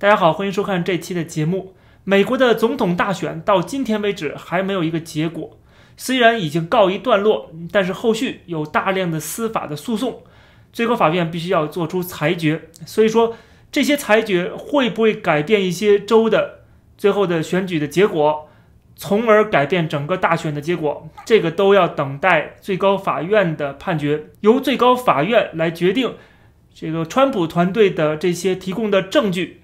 大家好，欢迎收看这期的节目。美国的总统大选到今天为止还没有一个结果，虽然已经告一段落，但是后续有大量的司法的诉讼，最高法院必须要做出裁决。所以说，这些裁决会不会改变一些州的最后的选举的结果，从而改变整个大选的结果？这个都要等待最高法院的判决，由最高法院来决定这个川普团队的这些提供的证据。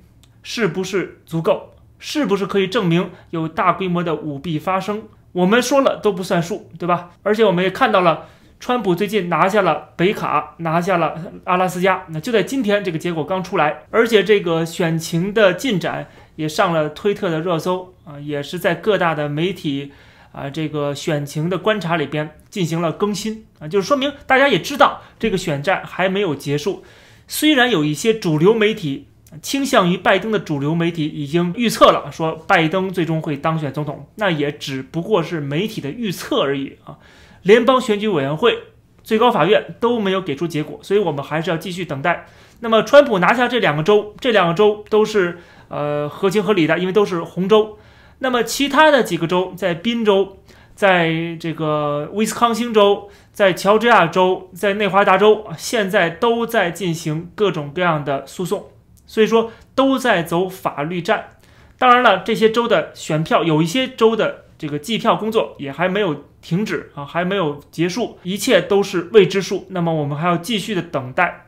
是不是足够？是不是可以证明有大规模的舞弊发生？我们说了都不算数，对吧？而且我们也看到了，川普最近拿下了北卡，拿下了阿拉斯加。那就在今天，这个结果刚出来，而且这个选情的进展也上了推特的热搜啊，也是在各大的媒体啊这个选情的观察里边进行了更新啊，就是说明大家也知道这个选战还没有结束。虽然有一些主流媒体。倾向于拜登的主流媒体已经预测了，说拜登最终会当选总统，那也只不过是媒体的预测而已啊。联邦选举委员会、最高法院都没有给出结果，所以我们还是要继续等待。那么，川普拿下这两个州，这两个州都是呃合情合理的，因为都是红州。那么，其他的几个州，在宾州、在这个威斯康星州、在乔治亚州、在内华达州，现在都在进行各种各样的诉讼。所以说都在走法律战，当然了，这些州的选票有一些州的这个计票工作也还没有停止啊，还没有结束，一切都是未知数。那么我们还要继续的等待。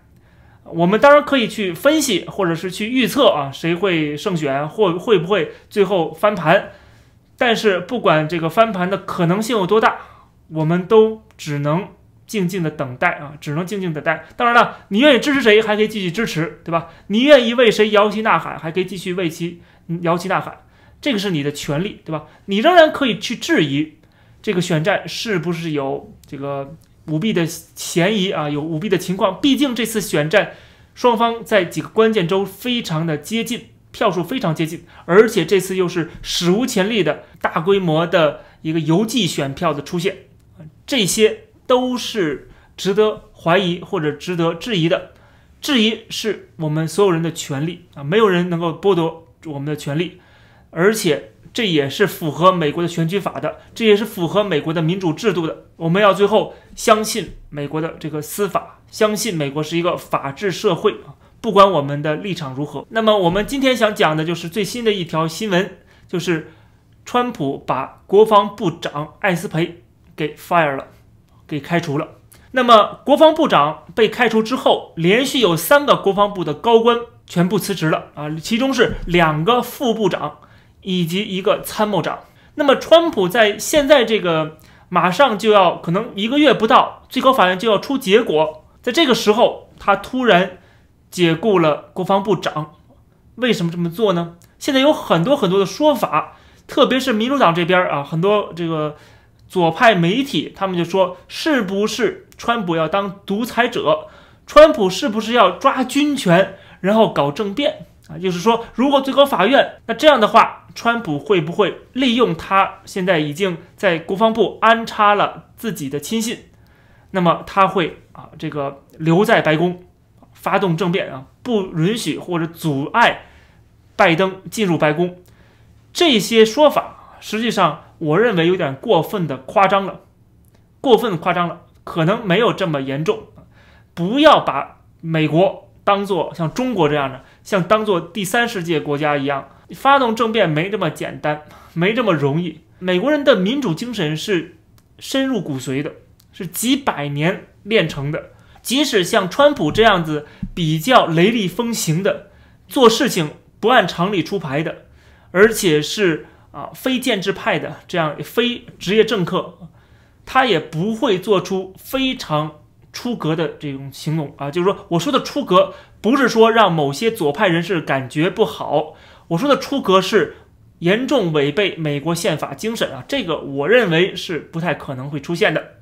我们当然可以去分析或者是去预测啊，谁会胜选或会不会最后翻盘。但是不管这个翻盘的可能性有多大，我们都只能。静静的等待啊，只能静静等待。当然了，你愿意支持谁，还可以继续支持，对吧？你愿意为谁摇旗呐喊，还可以继续为其摇旗呐喊，这个是你的权利，对吧？你仍然可以去质疑这个选战是不是有这个舞弊的嫌疑啊，有舞弊的情况。毕竟这次选战双方在几个关键州非常的接近，票数非常接近，而且这次又是史无前例的大规模的一个邮寄选票的出现，这些。都是值得怀疑或者值得质疑的，质疑是我们所有人的权利啊，没有人能够剥夺我们的权利，而且这也是符合美国的选举法的，这也是符合美国的民主制度的。我们要最后相信美国的这个司法，相信美国是一个法治社会啊，不管我们的立场如何。那么我们今天想讲的就是最新的一条新闻，就是川普把国防部长艾斯培给 fire 了。给开除了。那么，国防部长被开除之后，连续有三个国防部的高官全部辞职了啊，其中是两个副部长以及一个参谋长。那么，川普在现在这个马上就要可能一个月不到，最高法院就要出结果，在这个时候，他突然解雇了国防部长，为什么这么做呢？现在有很多很多的说法，特别是民主党这边啊，很多这个。左派媒体他们就说：“是不是川普要当独裁者？川普是不是要抓军权，然后搞政变啊？就是说，如果最高法院那这样的话，川普会不会利用他现在已经在国防部安插了自己的亲信？那么他会啊，这个留在白宫，发动政变啊，不允许或者阻碍拜登进入白宫？这些说法实际上。”我认为有点过分的夸张了，过分夸张了，可能没有这么严重。不要把美国当做像中国这样的，像当做第三世界国家一样，发动政变没这么简单，没这么容易。美国人的民主精神是深入骨髓的，是几百年练成的。即使像川普这样子比较雷厉风行的，做事情不按常理出牌的，而且是。啊，非建制派的这样非职业政客，他也不会做出非常出格的这种行动啊。就是说，我说的出格，不是说让某些左派人士感觉不好，我说的出格是严重违背美国宪法精神啊。这个我认为是不太可能会出现的。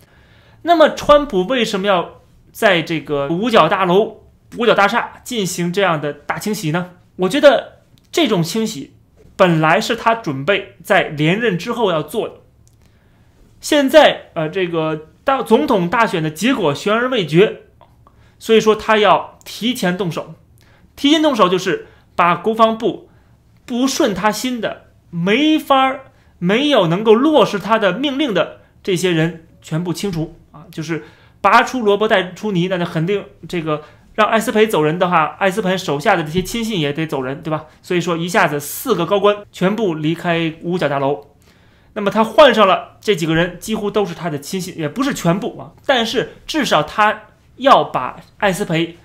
那么，川普为什么要在这个五角大楼、五角大厦进行这样的大清洗呢？我觉得这种清洗。本来是他准备在连任之后要做的，现在呃，这个大总统大选的结果悬而未决，所以说他要提前动手。提前动手就是把国防部不顺他心的、没法没有能够落实他的命令的这些人全部清除啊，就是拔出萝卜带出泥，那就肯定这个让艾斯培走人的话，艾斯培手下的这些亲信也得走人，对吧？所以说一下子四个高官全部离开五角大楼。那么他换上了这几个人，几乎都是他的亲信，也不是全部啊，但是至少他要把艾斯培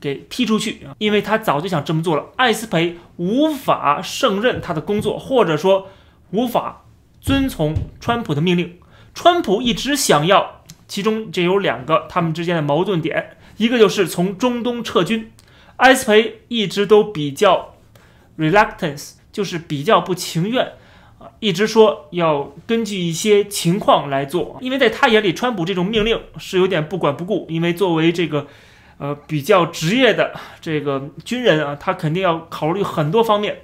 给踢出去啊，因为他早就想这么做了。艾斯培无法胜任他的工作，或者说无法遵从川普的命令。川普一直想要，其中这有两个他们之间的矛盾点，一个就是从中东撤军，艾斯培一直都比较 reluctance，就是比较不情愿啊。一直说要根据一些情况来做，因为在他眼里，川普这种命令是有点不管不顾。因为作为这个，呃，比较职业的这个军人啊，他肯定要考虑很多方面。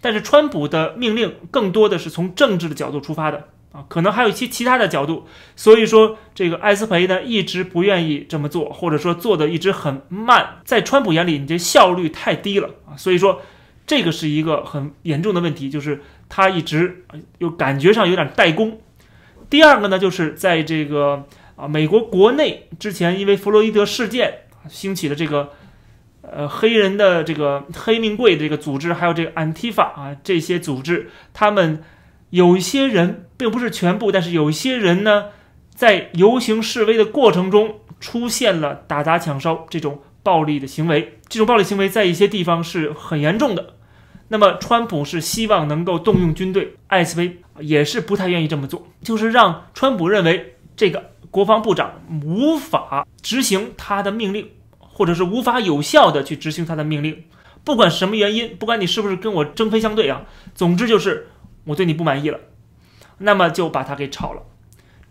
但是川普的命令更多的是从政治的角度出发的啊，可能还有一些其他的角度。所以说，这个艾斯培呢一直不愿意这么做，或者说做的一直很慢。在川普眼里，你这效率太低了啊。所以说，这个是一个很严重的问题，就是。他一直又感觉上有点怠工。第二个呢，就是在这个啊美国国内之前，因为弗洛伊德事件兴起的这个呃黑人的这个黑命贵的这个组织，还有这个安提法啊这些组织，他们有一些人并不是全部，但是有一些人呢，在游行示威的。过程中出现了打砸抢烧这种暴力的行为，这种暴力行为在一些地方是很严重的。那么，川普是希望能够动用军队，艾斯威也是不太愿意这么做，就是让川普认为这个国防部长无法执行他的命令，或者是无法有效的去执行他的命令，不管什么原因，不管你是不是跟我针锋相对啊，总之就是我对你不满意了，那么就把他给炒了，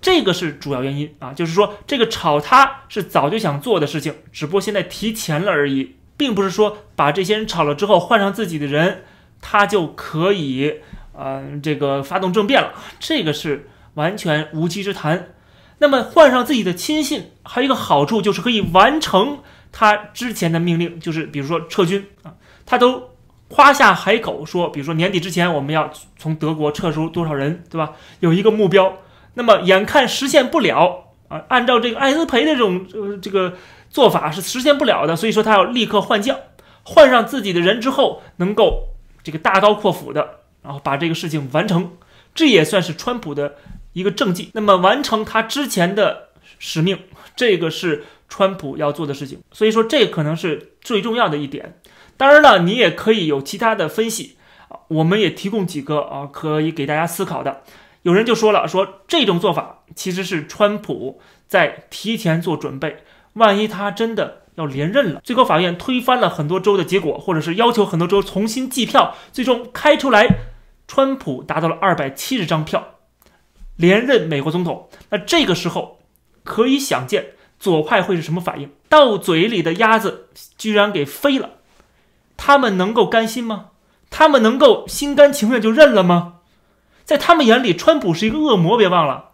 这个是主要原因啊，就是说这个炒他是早就想做的事情，只不过现在提前了而已。并不是说把这些人炒了之后换上自己的人，他就可以，呃，这个发动政变了，这个是完全无稽之谈。那么换上自己的亲信，还有一个好处就是可以完成他之前的命令，就是比如说撤军啊，他都夸下海口说，比如说年底之前我们要从德国撤出多少人，对吧？有一个目标，那么眼看实现不了啊，按照这个艾斯培的这种呃这个。做法是实现不了的，所以说他要立刻换将，换上自己的人之后，能够这个大刀阔斧的，然后把这个事情完成，这也算是川普的一个政绩。那么完成他之前的使命，这个是川普要做的事情。所以说这可能是最重要的一点。当然了，你也可以有其他的分析啊，我们也提供几个啊，可以给大家思考的。有人就说了，说这种做法其实是川普在提前做准备。万一他真的要连任了，最高法院推翻了很多州的结果，或者是要求很多州重新计票，最终开出来，川普达到了二百七十张票，连任美国总统。那这个时候，可以想见左派会是什么反应？到嘴里的鸭子居然给飞了，他们能够甘心吗？他们能够心甘情愿就认了吗？在他们眼里，川普是一个恶魔，别忘了。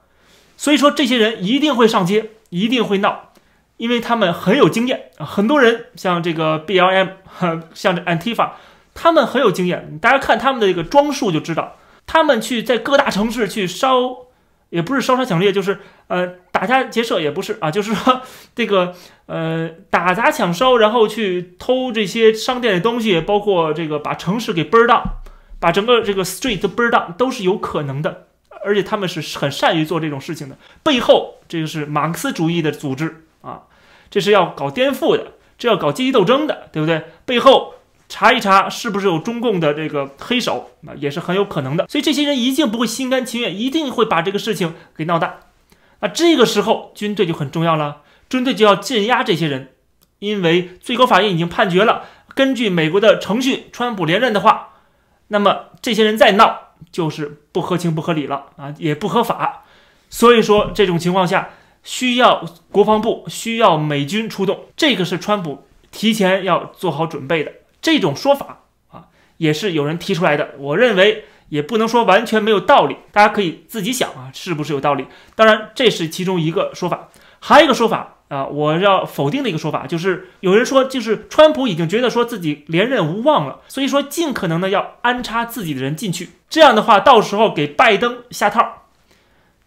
所以说，这些人一定会上街，一定会闹。因为他们很有经验很多人像这个 B L M，像这 Antifa，他们很有经验。大家看他们的这个装束就知道，他们去在各大城市去烧，也不是烧杀抢掠，就是呃打家劫舍，也不是啊，就是说这个呃打砸抢烧，然后去偷这些商店的东西，包括这个把城市给 burn down，把整个这个 street burn down 都是有可能的，而且他们是很善于做这种事情的。背后这个是马克思主义的组织啊。这是要搞颠覆的，这要搞阶级斗争的，对不对？背后查一查是不是有中共的这个黑手，那也是很有可能的。所以这些人一定不会心甘情愿，一定会把这个事情给闹大。那这个时候军队就很重要了，军队就要镇压这些人，因为最高法院已经判决了，根据美国的程序，川普连任的话，那么这些人再闹就是不合情不合理了啊，也不合法。所以说这种情况下。需要国防部需要美军出动，这个是川普提前要做好准备的这种说法啊，也是有人提出来的。我认为也不能说完全没有道理，大家可以自己想啊，是不是有道理？当然，这是其中一个说法，还有一个说法，啊，我要否定的一个说法，就是有人说，就是川普已经觉得说自己连任无望了，所以说尽可能的要安插自己的人进去，这样的话，到时候给拜登下套。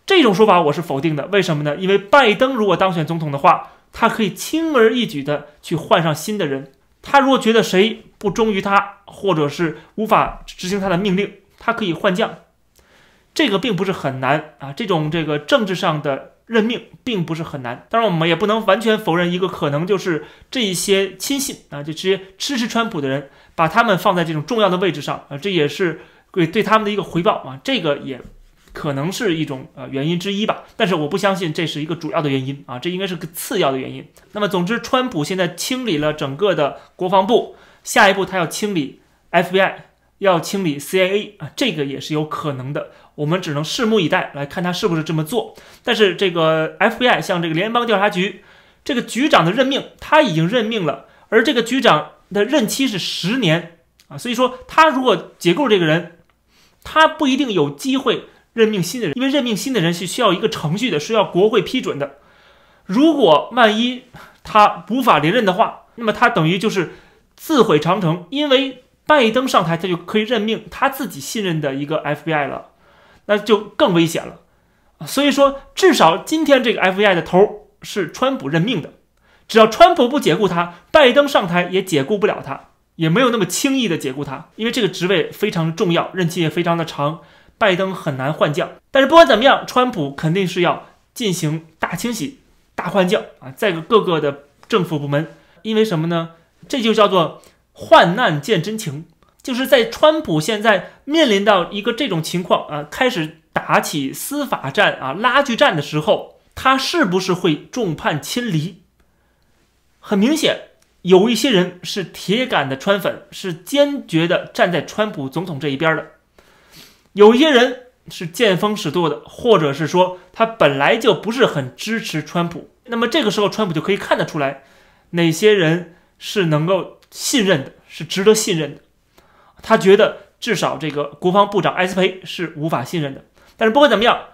这种说法我是否定的，为什么呢？因为拜登如果当选总统的话，他可以轻而易举的去换上新的人。他如果觉得谁不忠于他，或者是无法执行他的命令，他可以换将。这个并不是很难啊，这种这个政治上的任命并不是很难。当然，我们也不能完全否认一个可能，就是这一些亲信啊，就这些支持川普的人，把他们放在这种重要的位置上啊，这也是对对他们的一个回报啊。这个也。可能是一种呃原因之一吧，但是我不相信这是一个主要的原因啊，这应该是个次要的原因。那么总之，川普现在清理了整个的国防部，下一步他要清理 FBI，要清理 CIA 啊，这个也是有可能的。我们只能拭目以待，来看他是不是这么做。但是这个 FBI 像这个联邦调查局这个局长的任命，他已经任命了，而这个局长的任期是十年啊，所以说他如果解雇这个人，他不一定有机会。任命新的人，因为任命新的人是需要一个程序的，是要国会批准的。如果万一他无法连任的话，那么他等于就是自毁长城。因为拜登上台，他就可以任命他自己信任的一个 FBI 了，那就更危险了。所以说，至少今天这个 FBI 的头是川普任命的，只要川普不解雇他，拜登上台也解雇不了他，也没有那么轻易的解雇他，因为这个职位非常重要，任期也非常的长。拜登很难换将，但是不管怎么样，川普肯定是要进行大清洗、大换将啊，在各个的政府部门，因为什么呢？这就叫做患难见真情，就是在川普现在面临到一个这种情况啊，开始打起司法战啊、拉锯战的时候，他是不是会众叛亲离？很明显，有一些人是铁杆的川粉，是坚决的站在川普总统这一边的。有一些人是见风使舵的，或者是说他本来就不是很支持川普，那么这个时候川普就可以看得出来，哪些人是能够信任的，是值得信任的。他觉得至少这个国防部长埃斯培是无法信任的。但是不管怎么样，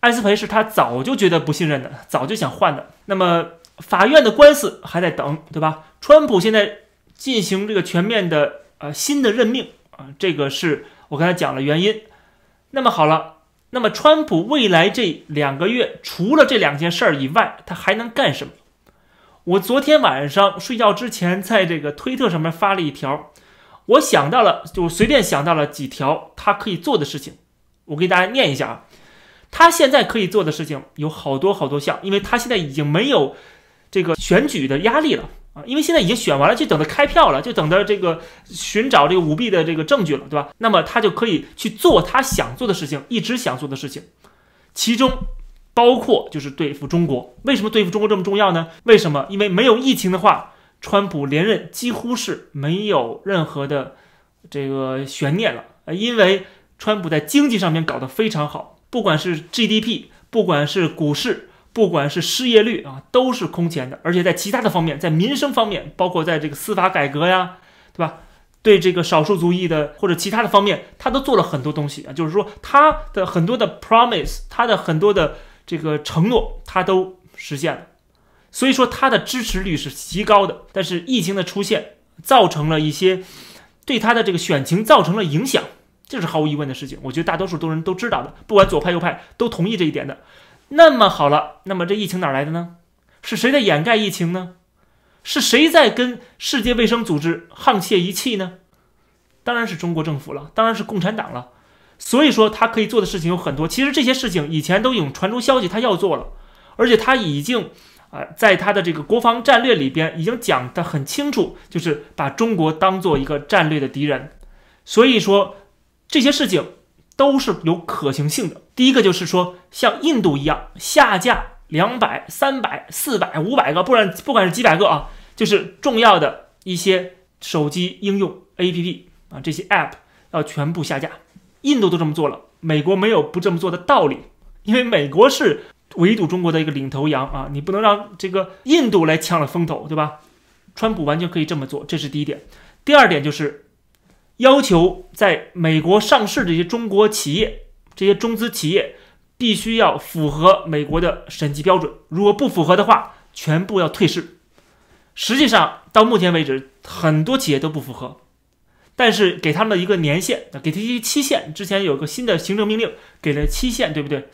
埃斯培是他早就觉得不信任的，早就想换的。那么法院的官司还在等，对吧？川普现在进行这个全面的呃新的任命啊，这个是我刚才讲了原因。那么好了，那么川普未来这两个月，除了这两件事儿以外，他还能干什么？我昨天晚上睡觉之前，在这个推特上面发了一条，我想到了，就随便想到了几条他可以做的事情，我给大家念一下啊。他现在可以做的事情有好多好多项，因为他现在已经没有这个选举的压力了啊。因为现在已经选完了，就等着开票了，就等着这个寻找这个舞弊的这个证据了，对吧？那么他就可以去做他想做的事情，一直想做的事情，其中包括就是对付中国。为什么对付中国这么重要呢？为什么？因为没有疫情的话，川普连任几乎是没有任何的这个悬念了。呃，因为川普在经济上面搞得非常好，不管是 GDP，不管是股市。不管是失业率啊，都是空前的，而且在其他的方面，在民生方面，包括在这个司法改革呀，对吧？对这个少数族裔的或者其他的方面，他都做了很多东西啊。就是说，他的很多的 promise，他的很多的这个承诺，他都实现了。所以说，他的支持率是极高的。但是疫情的出现，造成了一些对他的这个选情造成了影响，这是毫无疑问的事情。我觉得大多数都人都知道的，不管左派右派都同意这一点的。那么好了，那么这疫情哪来的呢？是谁在掩盖疫情呢？是谁在跟世界卫生组织沆瀣一气呢？当然是中国政府了，当然是共产党了。所以说他可以做的事情有很多。其实这些事情以前都已经传出消息，他要做了，而且他已经啊，在他的这个国防战略里边已经讲得很清楚，就是把中国当做一个战略的敌人。所以说这些事情。都是有可行性的。第一个就是说，像印度一样下架两百、三百、四百、五百个，不然不管是几百个啊，就是重要的一些手机应用 APP 啊，这些 App 要全部下架。印度都这么做了，美国没有不这么做的道理，因为美国是围堵中国的一个领头羊啊，你不能让这个印度来抢了风头，对吧？川普完全可以这么做，这是第一点。第二点就是。要求在美国上市的这些中国企业、这些中资企业，必须要符合美国的审计标准。如果不符合的话，全部要退市。实际上到目前为止，很多企业都不符合，但是给他们的一个年限，给他一期限。之前有个新的行政命令给了期限，对不对？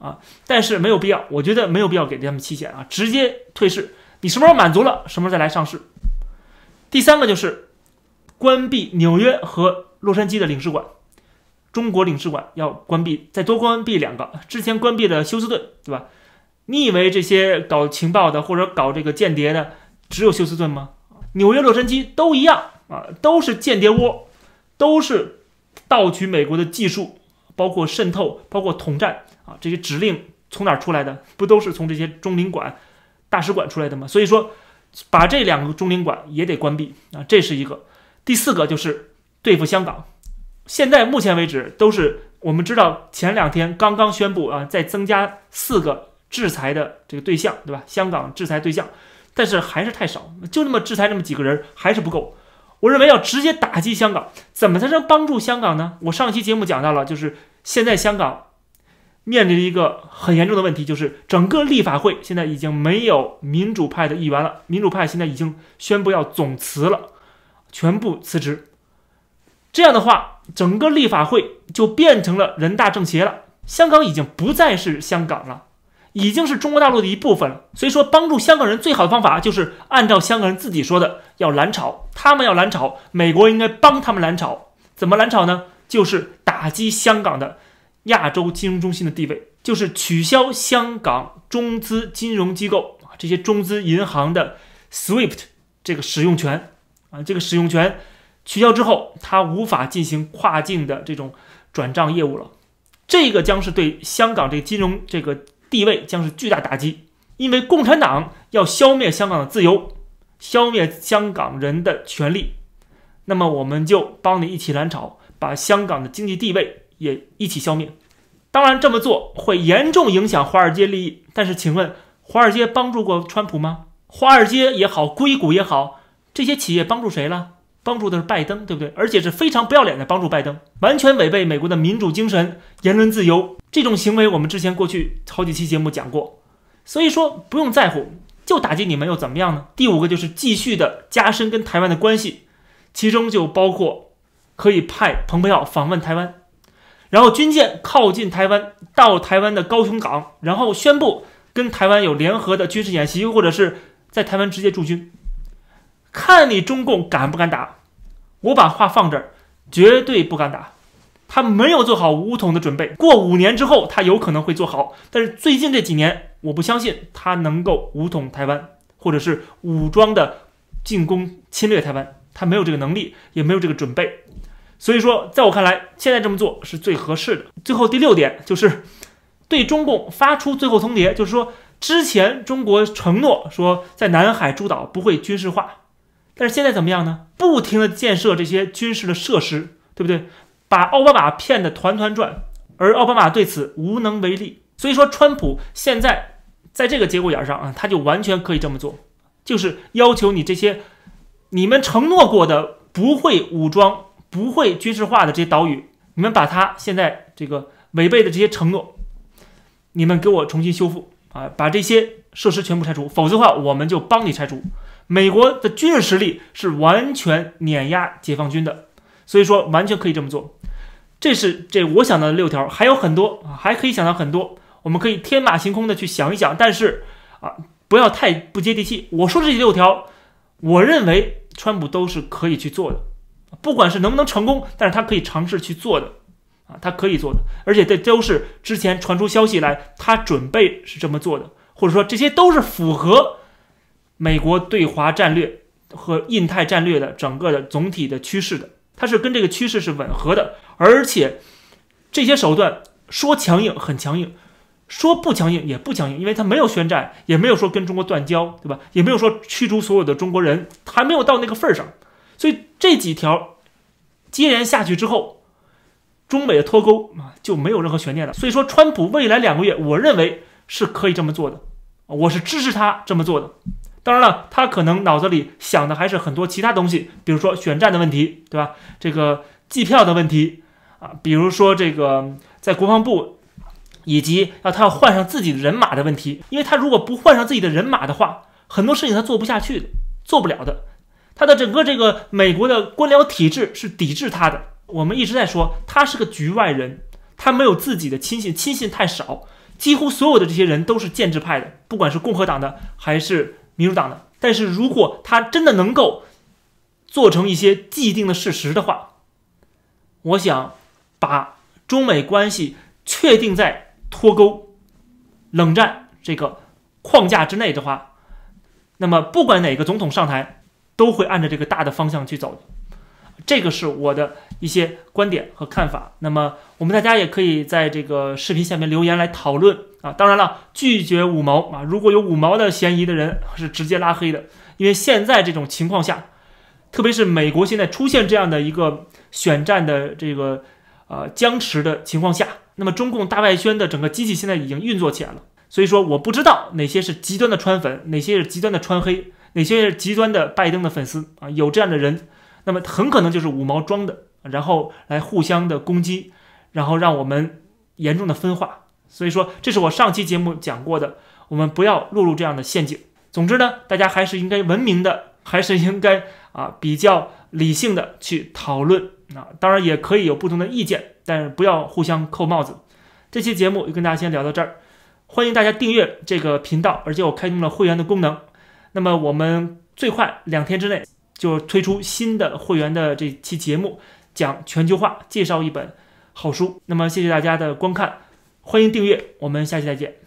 啊，但是没有必要，我觉得没有必要给他们期限啊，直接退市。你什么时候满足了，什么时候再来上市。第三个就是关闭纽约和洛杉矶的领事馆，中国领事馆要关闭，再多关闭两个。之前关闭的休斯顿，对吧？你以为这些搞情报的或者搞这个间谍的只有休斯顿吗？纽约、洛杉矶都一样啊，都是间谍窝，都是盗取美国的技术，包括渗透，包括统战这些指令从哪出来的？不都是从这些中领馆？大使馆出来的吗，所以说把这两个中领馆也得关闭啊，这是一个。第四个就是对付香港，现在目前为止都是我们知道前两天刚刚宣布啊，再增加四个制裁的这个对象，对吧？香港制裁对象，但是还是太少，就那么制裁那么几个人还是不够。我认为要直接打击香港，怎么才能帮助香港呢？我上期节目讲到了，就是现在香港。面临一个很严重的问题，就是整个立法会现在已经没有民主派的议员了。民主派现在已经宣布要总辞了，全部辞职。这样的话，整个立法会就变成了人大政协了。香港已经不再是香港了，已经是中国大陆的一部分了。所以说，帮助香港人最好的方法就是按照香港人自己说的，要蓝潮。他们要蓝潮，美国应该帮他们蓝潮。怎么蓝潮呢？就是打击香港的。亚洲金融中心的地位，就是取消香港中资金融机构啊这些中资银行的 SWIFT 这个使用权啊，这个使用权取消之后，它无法进行跨境的这种转账业务了。这个将是对香港这个金融这个地位将是巨大打击，因为共产党要消灭香港的自由，消灭香港人的权利，那么我们就帮你一起蓝潮，把香港的经济地位。也一起消灭，当然这么做会严重影响华尔街利益。但是，请问华尔街帮助过川普吗？华尔街也好，硅谷也好，这些企业帮助谁了？帮助的是拜登，对不对？而且是非常不要脸的帮助拜登，完全违背美国的民主精神、言论自由。这种行为我们之前过去好几期节目讲过，所以说不用在乎，就打击你们又怎么样呢？第五个就是继续的加深跟台湾的关系，其中就包括可以派蓬佩奥访问台湾。然后军舰靠近台湾，到台湾的高雄港，然后宣布跟台湾有联合的军事演习，或者是在台湾直接驻军，看你中共敢不敢打。我把话放这儿，绝对不敢打。他没有做好武统的准备，过五年之后他有可能会做好，但是最近这几年，我不相信他能够武统台湾，或者是武装的进攻侵略台湾，他没有这个能力，也没有这个准备。所以说，在我看来，现在这么做是最合适的。最后第六点就是对中共发出最后通牒，就是说，之前中国承诺说在南海诸岛不会军事化，但是现在怎么样呢？不停的建设这些军事的设施，对不对？把奥巴马骗得团团转，而奥巴马对此无能为力。所以说，川普现在在这个节骨眼上啊，他就完全可以这么做，就是要求你这些你们承诺过的不会武装。不会军事化的这些岛屿，你们把它现在这个违背的这些承诺，你们给我重新修复啊，把这些设施全部拆除，否则的话，我们就帮你拆除。美国的军事实力是完全碾压解放军的，所以说完全可以这么做。这是这我想到的六条，还有很多啊，还可以想到很多，我们可以天马行空的去想一想，但是啊，不要太不接地气。我说这六条，我认为川普都是可以去做的。不管是能不能成功，但是他可以尝试去做的，啊，他可以做的，而且这都是之前传出消息来，他准备是这么做的，或者说这些都是符合美国对华战略和印太战略的整个的总体的趋势的，它是跟这个趋势是吻合的，而且这些手段说强硬很强硬，说不强硬也不强硬，因为他没有宣战，也没有说跟中国断交，对吧？也没有说驱逐所有的中国人，还没有到那个份儿上。所以这几条接连下去之后，中美的脱钩啊就没有任何悬念了。所以说，川普未来两个月，我认为是可以这么做的，我是支持他这么做的。当然了，他可能脑子里想的还是很多其他东西，比如说选战的问题，对吧？这个计票的问题啊，比如说这个在国防部以及要他要换上自己的人马的问题。因为他如果不换上自己的人马的话，很多事情他做不下去的，做不了的。他的整个这个美国的官僚体制是抵制他的。我们一直在说他是个局外人，他没有自己的亲信，亲信太少，几乎所有的这些人都是建制派的，不管是共和党的还是民主党的。但是如果他真的能够做成一些既定的事实的话，我想把中美关系确定在脱钩、冷战这个框架之内的话，那么不管哪个总统上台，都会按照这个大的方向去走。这个是我的一些观点和看法。那么我们大家也可以在这个视频下面留言来讨论啊。当然了，拒绝五毛啊，如果有五毛的嫌疑的人是直接拉黑的。因为现在这种情况下，特别是美国现在出现这样的一个选战的这个呃僵持的情况下，那么中共大外宣的整个机器现在已经运作起来了。所以说，我不知道哪些是极端的川粉，哪些是极端的川黑，哪些极端的拜登的粉丝啊，有这样的人。那么很可能就是五毛装的，然后来互相的攻击，然后让我们严重的分化。所以说，这是我上期节目讲过的，我们不要落入这样的陷阱。总之呢，大家还是应该文明的，还是应该啊比较理性的去讨论啊。当然也可以有不同的意见，但是不要互相扣帽子。这期节目就跟大家先聊到这儿，欢迎大家订阅这个频道，而且我开通了会员的功能。那么我们最快两天之内。就推出新的会员的这期节目，讲全球化，介绍一本好书。那么谢谢大家的观看，欢迎订阅，我们下期再见。